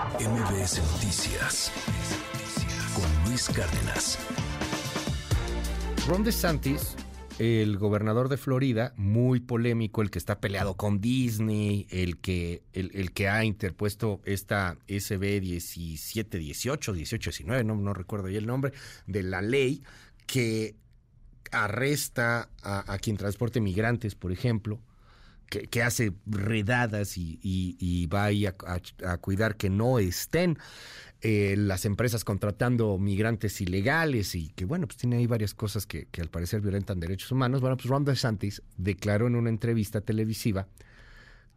MBS Noticias con Luis Cárdenas. Ron DeSantis, el gobernador de Florida, muy polémico, el que está peleado con Disney, el que, el, que ha interpuesto esta SB 1718, 1819, no, no recuerdo ya el nombre, de la ley que arresta a, quien transporte migrantes, por ejemplo, que, hace redadas y, va ahí a, cuidar que no estén eh, las empresas contratando migrantes ilegales y que, bueno, pues tiene ahí varias cosas que, que al parecer violentan derechos humanos. Bueno, pues Ron DeSantis declaró en una entrevista televisiva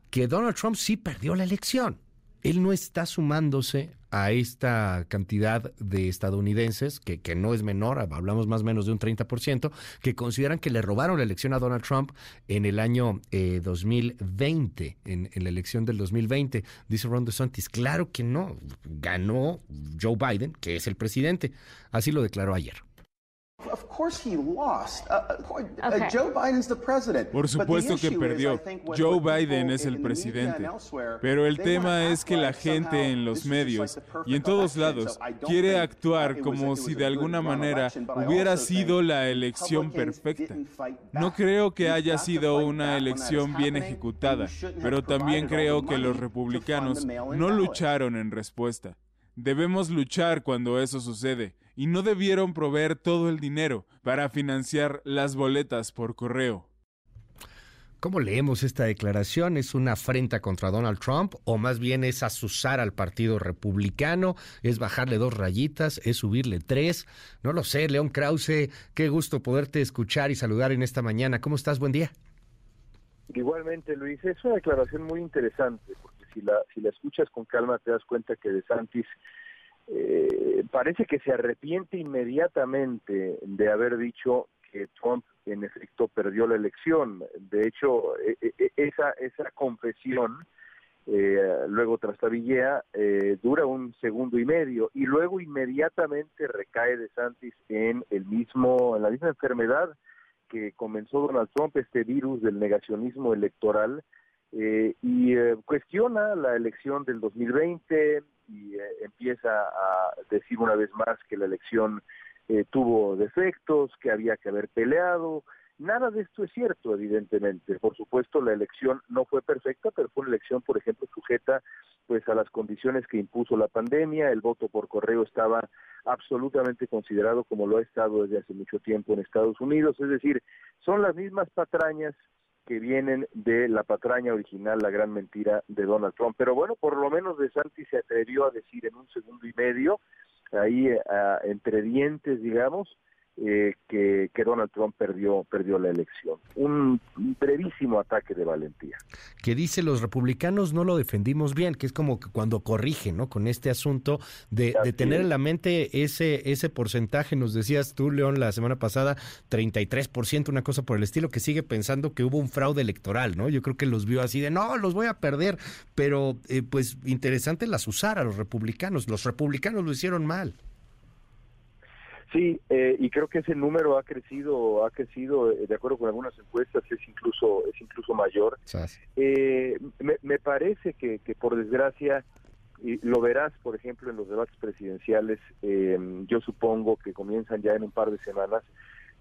que Donald Trump sí perdió la elección él no está sumándose a esta cantidad de estadounidenses, que, que, no es menor, hablamos más o menos de un 30%, que consideran que le robaron la elección a Donald Trump en el año 2020, eh, en, en, la elección del 2020. Dice Ron DeSantis, claro que no, ganó Joe Biden, que es el presidente. Así lo declaró ayer. Por supuesto que perdió. Joe Biden es el presidente. Pero el tema es que la gente en los medios y en todos lados quiere actuar como si de alguna manera hubiera sido la elección perfecta. No creo que haya sido una elección bien ejecutada, pero también creo que los republicanos no lucharon en respuesta. Debemos luchar cuando eso sucede y no debieron proveer todo el dinero para financiar las boletas por correo. ¿Cómo leemos esta declaración? ¿Es una afrenta contra Donald Trump o más bien es asusar al Partido Republicano? ¿Es bajarle dos rayitas? ¿Es subirle tres? No lo sé, León Krause, qué gusto poderte escuchar y saludar en esta mañana. ¿Cómo estás? Buen día. Igualmente, Luis, es una declaración muy interesante porque si la, si la escuchas con calma te das cuenta que De Santis eh, parece que se arrepiente inmediatamente de haber dicho que Trump en efecto perdió la elección. De hecho, e, e, e, esa, esa confesión, eh, luego trastabillea, eh, dura un segundo y medio y luego inmediatamente recae de Santis en el mismo, en la misma enfermedad que comenzó Donald Trump, este virus del negacionismo electoral, eh, y eh, cuestiona la elección del 2020, y eh, empieza a decir una vez más que la elección eh, tuvo defectos, que había que haber peleado. Nada de esto es cierto, evidentemente. Por supuesto, la elección no fue perfecta, pero fue una elección, por ejemplo, sujeta pues a las condiciones que impuso la pandemia. El voto por correo estaba absolutamente considerado como lo ha estado desde hace mucho tiempo en Estados Unidos. Es decir, son las mismas patrañas que vienen de la patraña original, la gran mentira de Donald Trump. Pero bueno, por lo menos De Santi se atrevió a decir en un segundo y medio, ahí eh, entre dientes, digamos, eh, que, Donald Trump perdió, perdió la elección. Un brevísimo ataque de valentía. Que dice los republicanos no lo defendimos bien, que es como que cuando corrigen, ¿no? Con este asunto de, tener en la mente ese, ese porcentaje, nos decías tú, León, la semana pasada, 33%, una cosa por el estilo, que sigue pensando que hubo un fraude electoral, ¿no? Yo creo que los vio así de, no, los voy a perder, pero eh, pues interesante las usar a los republicanos. Los republicanos lo hicieron mal. Sí, eh, y creo que ese número ha crecido, ha crecido, eh, de acuerdo con algunas encuestas, es incluso, es incluso mayor. Eh, me, parece que, que por desgracia, y lo verás, por ejemplo, en los debates presidenciales, yo supongo que comienzan ya en un par de semanas.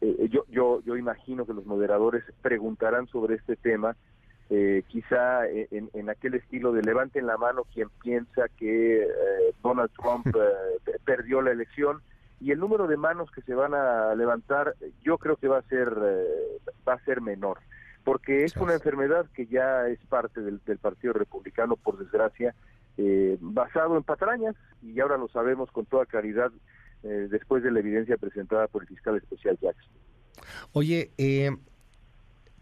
yo, yo, yo imagino que los moderadores preguntarán sobre este tema, quizá en, en, aquel estilo de levanten la mano quien piensa que Donald Trump perdió la elección y el número de manos que se van a levantar yo creo que va a ser eh, va a ser menor porque es una enfermedad que ya es parte del, Partido Republicano por desgracia eh, basado en patrañas y ahora lo sabemos con toda claridad eh, después de la evidencia presentada por el fiscal especial Jackson. Oye, eh,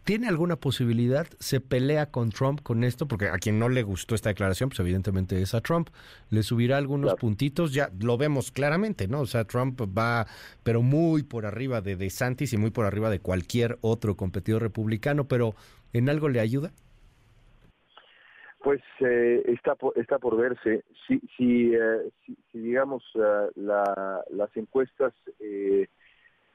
¿Tiene alguna posibilidad? ¿Se pelea con Trump con esto? Porque a quien no le gustó esta declaración, pues evidentemente es a Trump. ¿Le subirá algunos puntitos? Ya lo vemos claramente, ¿no? O sea, Trump va, pero muy por arriba de DeSantis y muy por arriba de cualquier otro competidor republicano, pero ¿en algo le ayuda? Pues eh, está, por, está por verse. Si, si, eh, si, digamos, uh, la, las encuestas... Eh,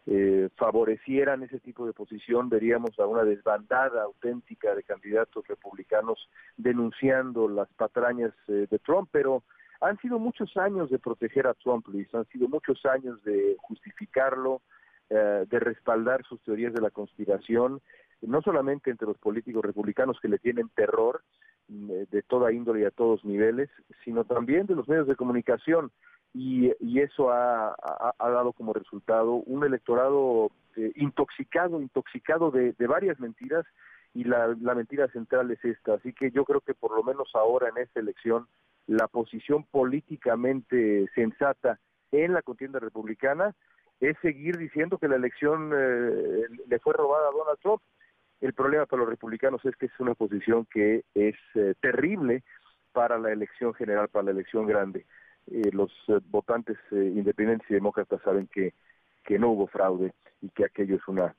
eh, favorecieran ese tipo de posición, veríamos a una desbandada auténtica de candidatos republicanos denunciando las patrañas eh, de Trump, pero Han sido muchos años de proteger a Trump, Luis, han sido muchos años de justificarlo, eh, de respaldar sus teorías de la conspiración, no solamente entre los políticos republicanos que le tienen terror mm, eh, de toda índole y a todos niveles, sino también de los medios de comunicación. Y, eso ha, dado como resultado un electorado eh, intoxicado, intoxicado de, varias mentiras y la, la, mentira central es esta. Así que yo creo que por lo menos ahora en esta elección la posición políticamente sensata en la contienda republicana es seguir diciendo que la elección eh, le fue robada a Donald Trump. El problema para los republicanos es que es una posición que es eh, terrible para la elección general, para la elección grande. Eh, los votantes independientes y demócratas saben que, que no hubo fraude y que aquello es una,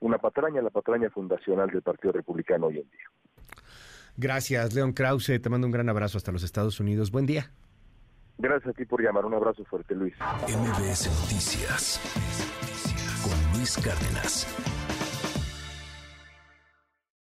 una patraña, la patraña fundacional del Partido Republicano hoy en día. Gracias, León Krause. Te mando un gran abrazo hasta los Estados Unidos. Buen día. Gracias a ti por llamar. Un abrazo fuerte, Luis. MBS Noticias con Luis Cárdenas.